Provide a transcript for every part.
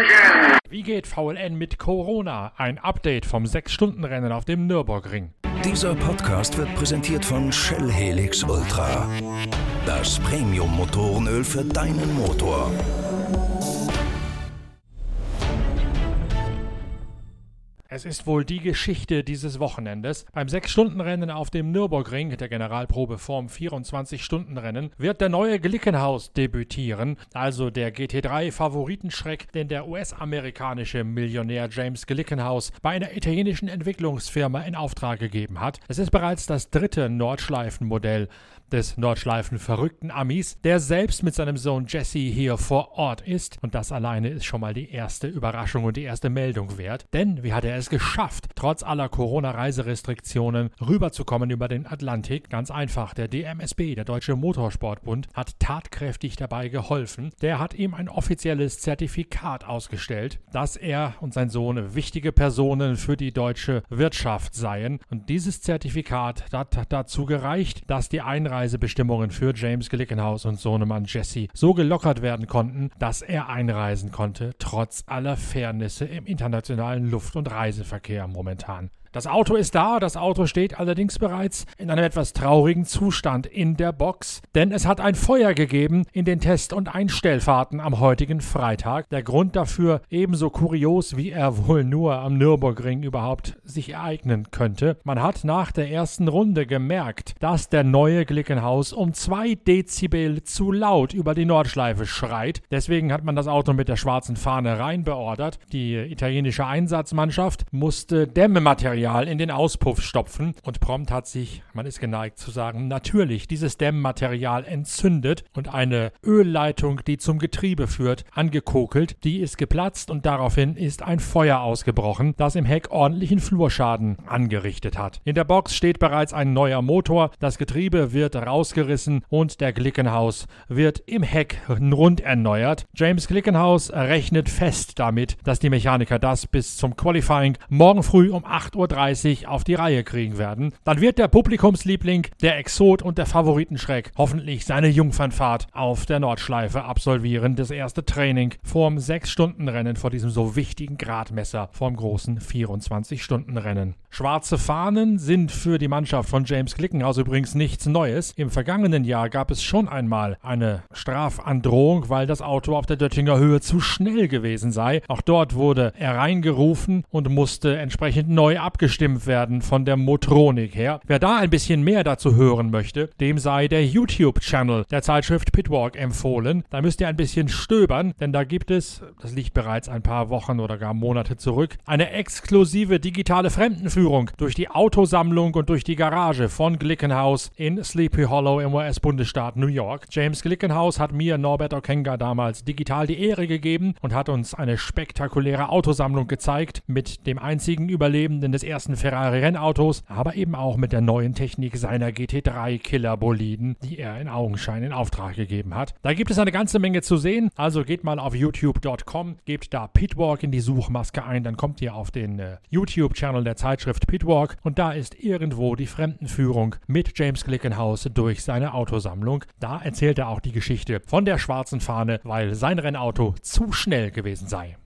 engine. Wie geht VLN mit Corona? Ein Update vom 6-Stunden-Rennen auf dem Nürburgring. Dieser Podcast wird präsentiert von Shell Helix Ultra. Das Premium-Motorenöl für deinen Motor. Es ist wohl die Geschichte dieses Wochenendes. Beim 6-Stunden-Rennen auf dem Nürburgring, der Generalprobe vorm 24-Stunden-Rennen, wird der neue Glickenhaus debütieren, also der GT3-Favoritenschreck, den der US-amerikanische Millionär James Glickenhaus bei einer italienischen Entwicklungsfirma in Auftrag gegeben hat. Es ist bereits das dritte Nordschleifenmodell des Nordschleifen-verrückten Amis, der selbst mit seinem Sohn Jesse hier vor Ort ist. Und das alleine ist schon mal die erste Überraschung und die erste Meldung wert. Denn wie hat er es geschafft, trotz aller Corona-Reiserestriktionen rüberzukommen über den Atlantik? Ganz einfach, der DMSB, der Deutsche Motorsportbund, hat tatkräftig dabei geholfen. Der hat ihm ein offizielles Zertifikat ausgestellt, dass er und sein Sohn wichtige Personen für die deutsche Wirtschaft seien. Und dieses Zertifikat hat dazu gereicht, dass die Einreisebestimmungen für James Glickenhaus und Sohnemann Jesse so gelockert werden konnten, dass er einreisen konnte, trotz aller Fairnisse im internationalen Luft- und Reiseverkehr momentan. Das Auto ist da, das Auto steht allerdings bereits in einem etwas traurigen Zustand in der Box, denn es hat ein Feuer gegeben in den Test- und Einstellfahrten am heutigen Freitag. Der Grund dafür ebenso kurios, wie er wohl nur am Nürburgring überhaupt sich ereignen könnte. Man hat nach der ersten Runde gemerkt, dass der neue Glickenhaus um zwei Dezibel zu laut über die Nordschleife schreit. Deswegen hat man das Auto mit der schwarzen Fahne reinbeordert. Die italienische Einsatzmannschaft musste Dämmmaterial Dämmmaterial in den Auspuff stopfen und prompt hat sich, man ist geneigt zu sagen, natürlich dieses Dämmmaterial entzündet und eine Ölleitung, die zum Getriebe führt, angekokelt. Die ist geplatzt und daraufhin ist ein Feuer ausgebrochen, das im Heck ordentlichen Flurschaden angerichtet hat. In der Box steht bereits ein neuer Motor, das Getriebe wird rausgerissen und der Glickenhaus wird im Heck rund erneuert. James Glickenhaus rechnet fest damit, dass die Mechaniker das bis zum Qualifying morgen früh um 8 Uhr auf die Reihe kriegen werden, dann wird der Publikumsliebling, der Exot und der Favoritenschreck hoffentlich seine Jungfernfahrt auf der Nordschleife absolvieren. Das erste Training vorm 6-Stunden-Rennen vor diesem so wichtigen Gradmesser vorm großen 24-Stunden-Rennen. Schwarze Fahnen sind für die Mannschaft von James Glickenhaus übrigens nichts Neues. Im vergangenen Jahr gab es schon einmal eine Strafandrohung, weil das Auto auf der Döttinger Höhe zu schnell gewesen sei. Auch dort wurde er reingerufen und musste entsprechend neu abgestimmt werden von der Motronik her. Wer da ein bisschen mehr dazu hören möchte, dem sei der YouTube-Channel der Zeitschrift Pitwalk empfohlen. Da müsst ihr ein bisschen stöbern, denn da gibt es, das liegt bereits ein paar Wochen oder gar Monate zurück, eine exklusive digitale Fremdenführung durch die Autosammlung und durch die Garage von Glickenhaus in Sleepy Hollow im US-Bundesstaat New York. James Glickenhaus hat mir Norbert Okenga damals digital die Ehre gegeben und hat uns eine spektakuläre Autosammlung gezeigt mit dem einzigen Überlebenden des ersten Ferrari-Rennautos, aber eben auch mit der neuen Technik seiner GT3-Killer-Boliden, die er in Augenschein in Auftrag gegeben hat. Da gibt es eine ganze Menge zu sehen, also geht mal auf youtube.com, gebt da Pitwalk in die Suchmaske ein, dann kommt ihr auf den äh, YouTube-Channel der Zeitschrift Pitwalk und da ist irgendwo die Fremdenführung mit James Glickenhaus durch seine Autosammlung. Da erzählt er auch die Geschichte von der schwarzen Fahne, weil sein Rennauto zu schnell gewesen sei.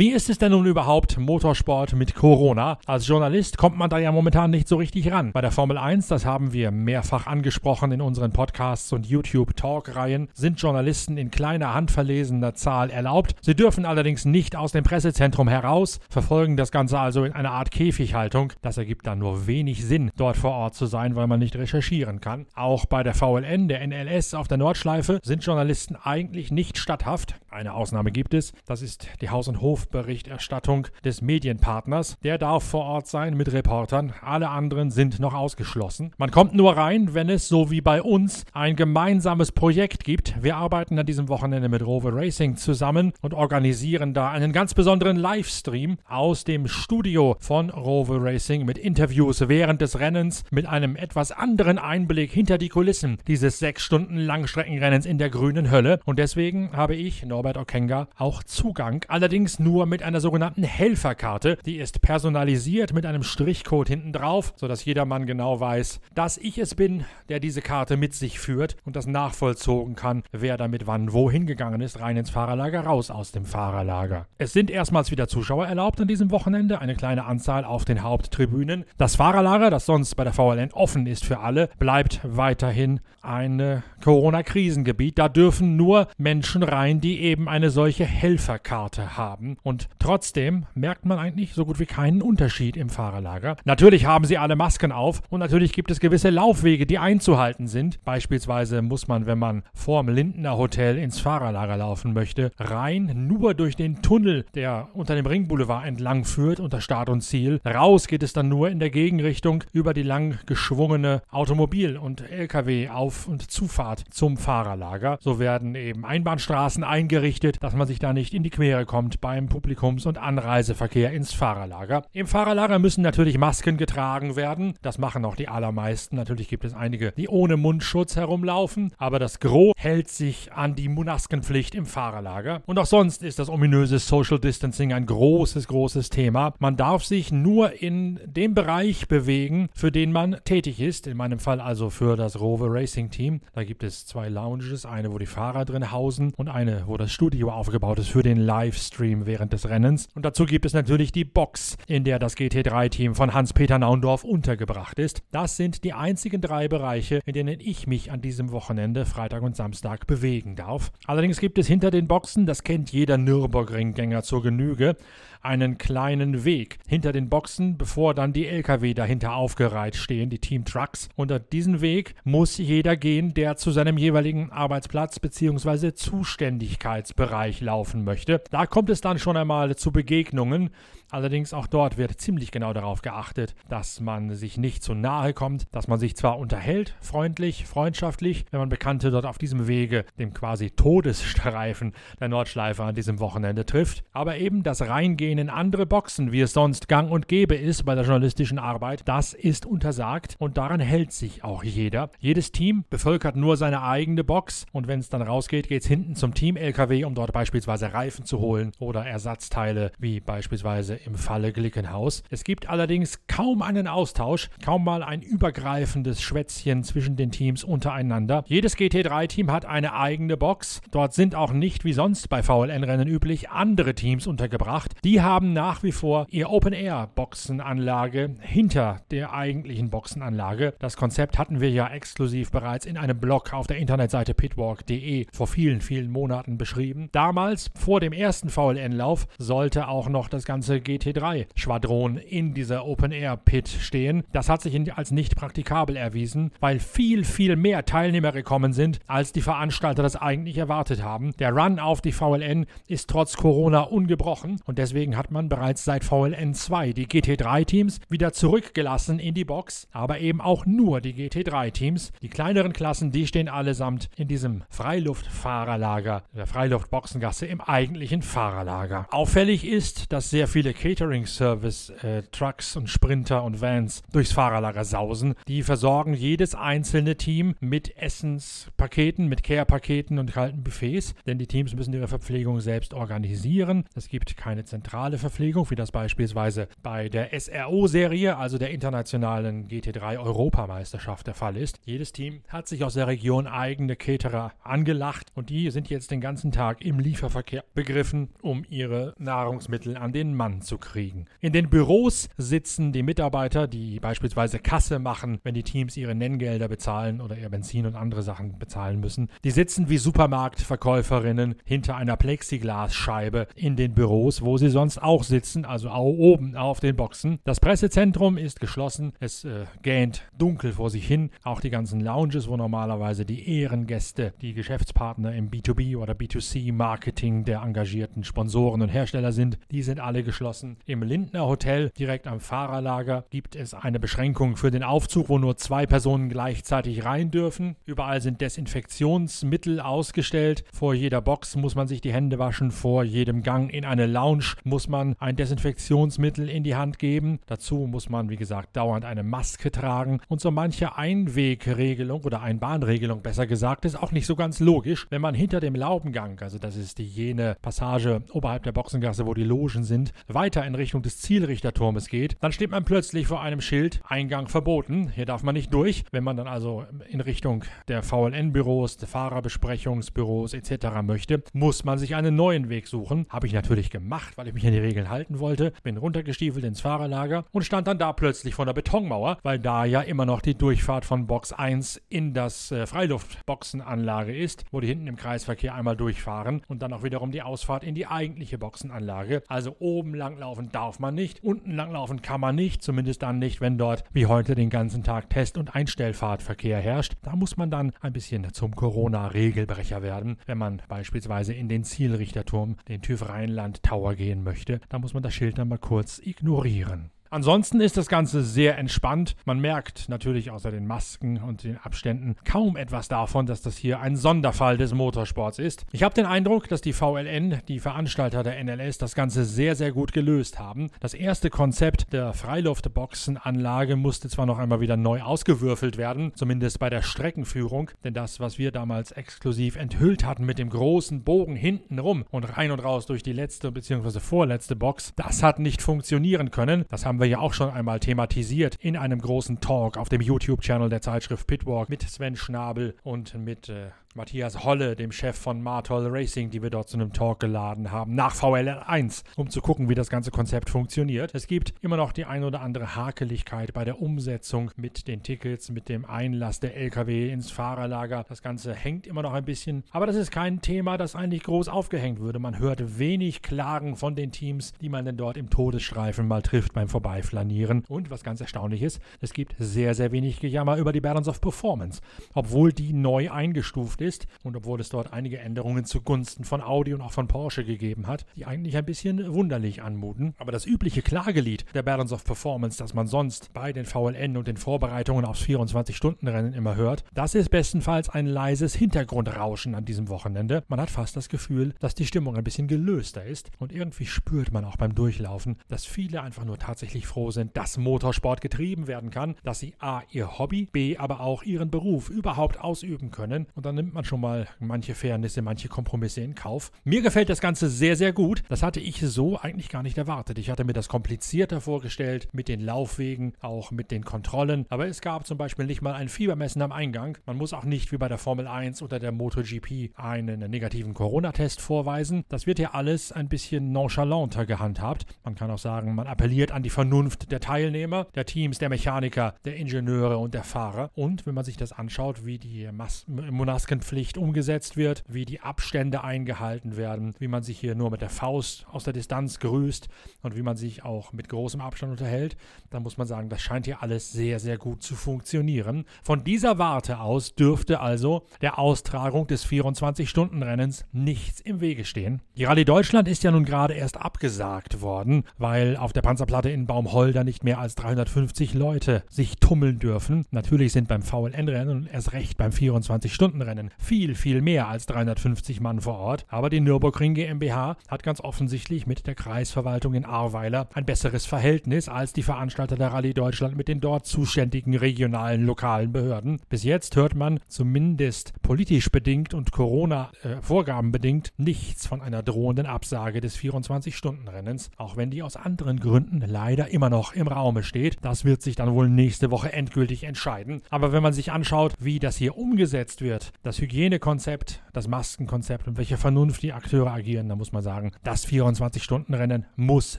Wie ist es denn nun überhaupt Motorsport mit Corona? Als Journalist kommt man da ja momentan nicht so richtig ran. Bei der Formel 1, das haben wir mehrfach angesprochen in unseren Podcasts und YouTube-Talk-Reihen, sind Journalisten in kleiner handverlesener Zahl erlaubt. Sie dürfen allerdings nicht aus dem Pressezentrum heraus, verfolgen das Ganze also in einer Art Käfighaltung. Das ergibt dann nur wenig Sinn, dort vor Ort zu sein, weil man nicht recherchieren kann. Auch bei der VLN, der NLS auf der Nordschleife, sind Journalisten eigentlich nicht statthaft. Eine Ausnahme gibt es, das ist die Haus- und Hofberichterstattung des Medienpartners. Der darf vor Ort sein mit Reportern, alle anderen sind noch ausgeschlossen. Man kommt nur rein, wenn es, so wie bei uns, ein gemeinsames Projekt gibt. Wir arbeiten an diesem Wochenende mit Rover Racing zusammen und organisieren da einen ganz besonderen Livestream aus dem Studio von Rover Racing mit Interviews während des Rennens, mit einem etwas anderen Einblick hinter die Kulissen dieses sechs Stunden Langstreckenrennens in der grünen Hölle. Und deswegen habe ich, Norbert Okenga auch Zugang, allerdings nur mit einer sogenannten Helferkarte. Die ist personalisiert mit einem Strichcode hinten drauf, sodass jedermann genau weiß, dass ich es bin, der diese Karte mit sich führt und das nachvollzogen kann, wer damit wann wohin gegangen ist, rein ins Fahrerlager, raus aus dem Fahrerlager. Es sind erstmals wieder Zuschauer erlaubt an diesem Wochenende, eine kleine Anzahl auf den Haupttribünen. Das Fahrerlager, das sonst bei der VLN offen ist für alle, bleibt weiterhin ein Corona-Krisengebiet. Da dürfen nur Menschen rein, die eben eine solche Helferkarte haben. Und trotzdem merkt man eigentlich so gut wie keinen Unterschied im Fahrerlager. Natürlich haben sie alle Masken auf und natürlich gibt es gewisse Laufwege, die einzuhalten sind. Beispielsweise muss man, wenn man vorm Lindner Hotel ins Fahrerlager laufen möchte, rein nur durch den Tunnel, der unter dem Ringboulevard entlang führt, unter Start und Ziel. Raus geht es dann nur in der Gegenrichtung über die lang geschwungene Automobil- und Lkw-Auf- und Zufahrt zum Fahrerlager. So werden eben Einbahnstraßen eingerichtet, dass man sich da nicht in die Quere kommt beim Publikums- und Anreiseverkehr ins Fahrerlager. Im Fahrerlager müssen natürlich Masken getragen werden. Das machen auch die allermeisten. Natürlich gibt es einige, die ohne Mundschutz herumlaufen, aber das Gros hält sich an die Maskenpflicht im Fahrerlager. Und auch sonst ist das ominöse Social Distancing ein großes, großes Thema. Man darf sich nur in dem Bereich bewegen, für den man tätig ist. In meinem Fall also für das Rover Racing Team. Da gibt es zwei Lounges, eine, wo die Fahrer drin hausen und eine, wo das Studio aufgebaut ist für den Livestream während des Rennens. Und dazu gibt es natürlich die Box, in der das GT3-Team von Hans-Peter Naundorf untergebracht ist. Das sind die einzigen drei Bereiche, in denen ich mich an diesem Wochenende, Freitag und Samstag, bewegen darf. Allerdings gibt es hinter den Boxen, das kennt jeder Nürburgring-Gänger zur Genüge, einen kleinen Weg hinter den Boxen, bevor dann die LKW dahinter aufgereiht stehen, die Team Trucks. Unter diesen Weg muss jeder gehen, der zu seinem jeweiligen Arbeitsplatz bzw. Zuständigkeitsbereich laufen möchte. Da kommt es dann schon einmal zu Begegnungen. Allerdings auch dort wird ziemlich genau darauf geachtet, dass man sich nicht zu nahe kommt, dass man sich zwar unterhält, freundlich, freundschaftlich, wenn man Bekannte dort auf diesem Wege, dem quasi Todesstreifen der Nordschleife an diesem Wochenende trifft, aber eben das Reingehen in andere Boxen, wie es sonst gang und gäbe ist bei der journalistischen Arbeit, das ist untersagt und daran hält sich auch jeder. Jedes Team bevölkert nur seine eigene Box und wenn es dann rausgeht, geht es hinten zum Team-LKW, um dort beispielsweise Reifen zu holen oder Ersatzteile, wie beispielsweise im Falle Glickenhaus. Es gibt allerdings kaum einen Austausch, kaum mal ein übergreifendes Schwätzchen zwischen den Teams untereinander. Jedes GT3-Team hat eine eigene Box. Dort sind auch nicht wie sonst bei VLN-Rennen üblich andere Teams untergebracht. Haben nach wie vor ihr Open-Air-Boxenanlage hinter der eigentlichen Boxenanlage. Das Konzept hatten wir ja exklusiv bereits in einem Blog auf der Internetseite pitwalk.de vor vielen, vielen Monaten beschrieben. Damals, vor dem ersten VLN-Lauf, sollte auch noch das ganze GT3-Schwadron in dieser Open-Air-Pit stehen. Das hat sich als nicht praktikabel erwiesen, weil viel, viel mehr Teilnehmer gekommen sind, als die Veranstalter das eigentlich erwartet haben. Der Run auf die VLN ist trotz Corona ungebrochen und deswegen hat man bereits seit VLN 2 die GT3-Teams wieder zurückgelassen in die Box, aber eben auch nur die GT3-Teams. Die kleineren Klassen, die stehen allesamt in diesem Freiluftfahrerlager, der Freiluftboxengasse im eigentlichen Fahrerlager. Auffällig ist, dass sehr viele Catering-Service-Trucks äh, und Sprinter und Vans durchs Fahrerlager sausen. Die versorgen jedes einzelne Team mit Essenspaketen, mit Care-Paketen und kalten Buffets, denn die Teams müssen ihre Verpflegung selbst organisieren. Es gibt keine zentrale Verpflegung, wie das beispielsweise bei der SRO-Serie, also der internationalen GT3-Europameisterschaft der Fall ist. Jedes Team hat sich aus der Region eigene Caterer angelacht und die sind jetzt den ganzen Tag im Lieferverkehr begriffen, um ihre Nahrungsmittel an den Mann zu kriegen. In den Büros sitzen die Mitarbeiter, die beispielsweise Kasse machen, wenn die Teams ihre Nenngelder bezahlen oder ihr Benzin und andere Sachen bezahlen müssen. Die sitzen wie Supermarktverkäuferinnen hinter einer Plexiglasscheibe in den Büros, wo sie sonst auch sitzen, also auch oben auf den Boxen. Das Pressezentrum ist geschlossen, es äh, gähnt dunkel vor sich hin. Auch die ganzen Lounges, wo normalerweise die Ehrengäste, die Geschäftspartner im B2B oder B2C Marketing der engagierten Sponsoren und Hersteller sind, die sind alle geschlossen. Im Lindner Hotel direkt am Fahrerlager gibt es eine Beschränkung für den Aufzug, wo nur zwei Personen gleichzeitig rein dürfen. Überall sind Desinfektionsmittel ausgestellt. Vor jeder Box muss man sich die Hände waschen. Vor jedem Gang in eine Lounge muss muss man ein Desinfektionsmittel in die Hand geben. Dazu muss man, wie gesagt, dauernd eine Maske tragen. Und so manche Einwegregelung oder Einbahnregelung, besser gesagt, ist auch nicht so ganz logisch. Wenn man hinter dem Laubengang, also das ist die jene Passage oberhalb der Boxengasse, wo die Logen sind, weiter in Richtung des Zielrichterturmes geht, dann steht man plötzlich vor einem Schild, Eingang verboten. Hier darf man nicht durch. Wenn man dann also in Richtung der VLN-Büros, der Fahrerbesprechungsbüros etc. möchte, muss man sich einen neuen Weg suchen. Habe ich natürlich gemacht, weil ich mich an die Regeln halten wollte. Bin runtergestiefelt ins Fahrerlager und stand dann da plötzlich vor der Betonmauer, weil da ja immer noch die Durchfahrt von Box 1 in das äh, Freiluftboxenanlage ist, wo die hinten im Kreisverkehr einmal durchfahren und dann auch wiederum die Ausfahrt in die eigentliche Boxenanlage. Also oben langlaufen darf man nicht, unten langlaufen kann man nicht, zumindest dann nicht, wenn dort wie heute den ganzen Tag Test- und Einstellfahrtverkehr herrscht. Da muss man dann ein bisschen zum Corona-Regelbrecher werden, wenn man beispielsweise in den Zielrichterturm, den TÜV Rheinland Tower gehen möchte. Da muss man das Schild dann mal kurz ignorieren. Ansonsten ist das Ganze sehr entspannt. Man merkt natürlich außer den Masken und den Abständen kaum etwas davon, dass das hier ein Sonderfall des Motorsports ist. Ich habe den Eindruck, dass die VLN, die Veranstalter der NLS, das Ganze sehr, sehr gut gelöst haben. Das erste Konzept der Freiluftboxenanlage musste zwar noch einmal wieder neu ausgewürfelt werden, zumindest bei der Streckenführung, denn das, was wir damals exklusiv enthüllt hatten mit dem großen Bogen hinten rum und rein und raus durch die letzte bzw. vorletzte Box, das hat nicht funktionieren können. Das haben wir ja auch schon einmal thematisiert in einem großen Talk auf dem YouTube-Channel der Zeitschrift Pitwalk mit Sven Schnabel und mit äh, Matthias Holle, dem Chef von Martol Racing, die wir dort zu einem Talk geladen haben, nach VLR 1, um zu gucken, wie das ganze Konzept funktioniert. Es gibt immer noch die ein oder andere Hakeligkeit bei der Umsetzung mit den Tickets, mit dem Einlass der LKW ins Fahrerlager. Das Ganze hängt immer noch ein bisschen, aber das ist kein Thema, das eigentlich groß aufgehängt würde. Man hört wenig Klagen von den Teams, die man denn dort im Todesstreifen mal trifft beim Vorbeiflanieren. Und was ganz erstaunlich ist, es gibt sehr, sehr wenig Gejammer über die Balance of Performance, obwohl die neu eingestuft ist und obwohl es dort einige Änderungen zugunsten von Audi und auch von Porsche gegeben hat, die eigentlich ein bisschen wunderlich anmuten. Aber das übliche Klagelied der Balance of Performance, das man sonst bei den VLN und den Vorbereitungen aufs 24-Stunden-Rennen immer hört, das ist bestenfalls ein leises Hintergrundrauschen an diesem Wochenende. Man hat fast das Gefühl, dass die Stimmung ein bisschen gelöster ist und irgendwie spürt man auch beim Durchlaufen, dass viele einfach nur tatsächlich froh sind, dass Motorsport getrieben werden kann, dass sie a. ihr Hobby, b. aber auch ihren Beruf überhaupt ausüben können und dann nimmt nimmt man schon mal manche Fairnisse, manche Kompromisse in Kauf. Mir gefällt das Ganze sehr, sehr gut. Das hatte ich so eigentlich gar nicht erwartet. Ich hatte mir das komplizierter vorgestellt mit den Laufwegen, auch mit den Kontrollen. Aber es gab zum Beispiel nicht mal ein Fiebermessen am Eingang. Man muss auch nicht wie bei der Formel 1 oder der MotoGP einen negativen Corona-Test vorweisen. Das wird ja alles ein bisschen nonchalanter gehandhabt. Man kann auch sagen, man appelliert an die Vernunft der Teilnehmer, der Teams, der Mechaniker, der Ingenieure und der Fahrer. Und wenn man sich das anschaut, wie die Mas Monasken Maskenpflicht umgesetzt wird, wie die Abstände eingehalten werden, wie man sich hier nur mit der Faust aus der Distanz grüßt und wie man sich auch mit großem Abstand unterhält, dann muss man sagen, das scheint hier alles sehr, sehr gut zu funktionieren. Von dieser Warte aus dürfte also der Austragung des 24-Stunden-Rennens nichts im Wege stehen. Die Rallye Deutschland ist ja nun gerade erst abgesagt worden, weil auf der Panzerplatte in Baumholder nicht mehr als 350 Leute sich tummeln dürfen. Natürlich sind beim VLN-Rennen und erst recht beim 24-Stunden-Rennen viel, viel mehr als 350 Mann vor Ort. Aber die Nürburgring GmbH hat ganz offensichtlich mit der Kreisverwaltung in Ahrweiler ein besseres Verhältnis als die Veranstalter der Rallye Deutschland mit den dort zuständigen regionalen, lokalen Behörden. Bis jetzt hört man zumindest politisch bedingt und Corona-Vorgaben äh, bedingt nichts von einer drohenden Absage des 24-Stunden-Rennens, auch wenn die aus anderen Gründen leider immer noch im Raume steht. Das wird sich dann wohl nächste Woche endgültig entscheiden. Aber wenn man sich anschaut, wie das hier umgesetzt wird, das Hygienekonzept, das Maskenkonzept und welche Vernunft die Akteure agieren, da muss man sagen, das 24-Stunden-Rennen muss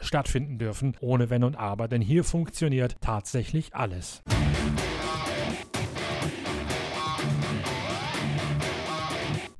stattfinden dürfen, ohne Wenn und Aber, denn hier funktioniert tatsächlich alles.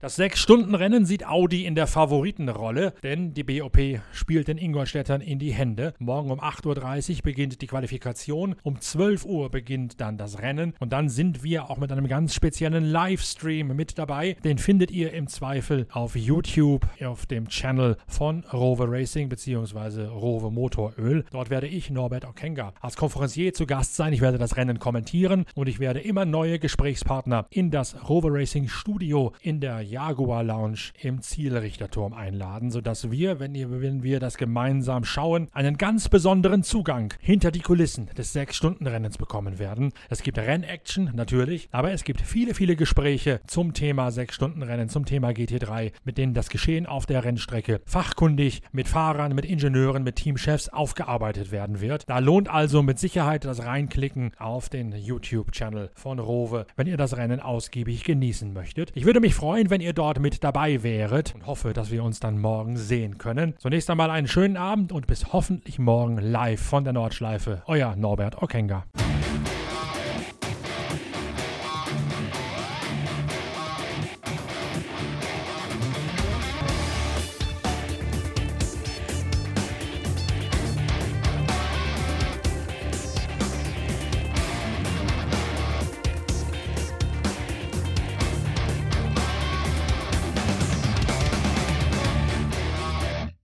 Das Sechs-Stunden-Rennen sieht Audi in der Favoritenrolle, denn die BOP spielt den Ingolstädtern in die Hände. Morgen um 8.30 Uhr beginnt die Qualifikation, um 12 Uhr beginnt dann das Rennen und dann sind wir auch mit einem ganz speziellen Livestream mit dabei. Den findet ihr im Zweifel auf YouTube auf dem Channel von Rover Racing bzw. Rover Motoröl. Dort werde ich, Norbert Okenga, als Konferencier zu Gast sein. Ich werde das Rennen kommentieren und ich werde immer neue Gesprächspartner in das Rover Racing Studio in der Jaguar Lounge im Zielrichterturm einladen, sodass wir, wenn, ihr, wenn wir das gemeinsam schauen, einen ganz besonderen Zugang hinter die Kulissen des 6-Stunden-Rennens bekommen werden. Es gibt Rennaction natürlich, aber es gibt viele, viele Gespräche zum Thema 6-Stunden-Rennen, zum Thema GT3, mit denen das Geschehen auf der Rennstrecke fachkundig mit Fahrern, mit Ingenieuren, mit Teamchefs aufgearbeitet werden wird. Da lohnt also mit Sicherheit das Reinklicken auf den YouTube-Channel von Rowe, wenn ihr das Rennen ausgiebig genießen möchtet. Ich würde mich freuen, wenn ihr dort mit dabei wäret und hoffe, dass wir uns dann morgen sehen können. Zunächst einmal einen schönen Abend und bis hoffentlich morgen live von der Nordschleife. Euer Norbert Okenga.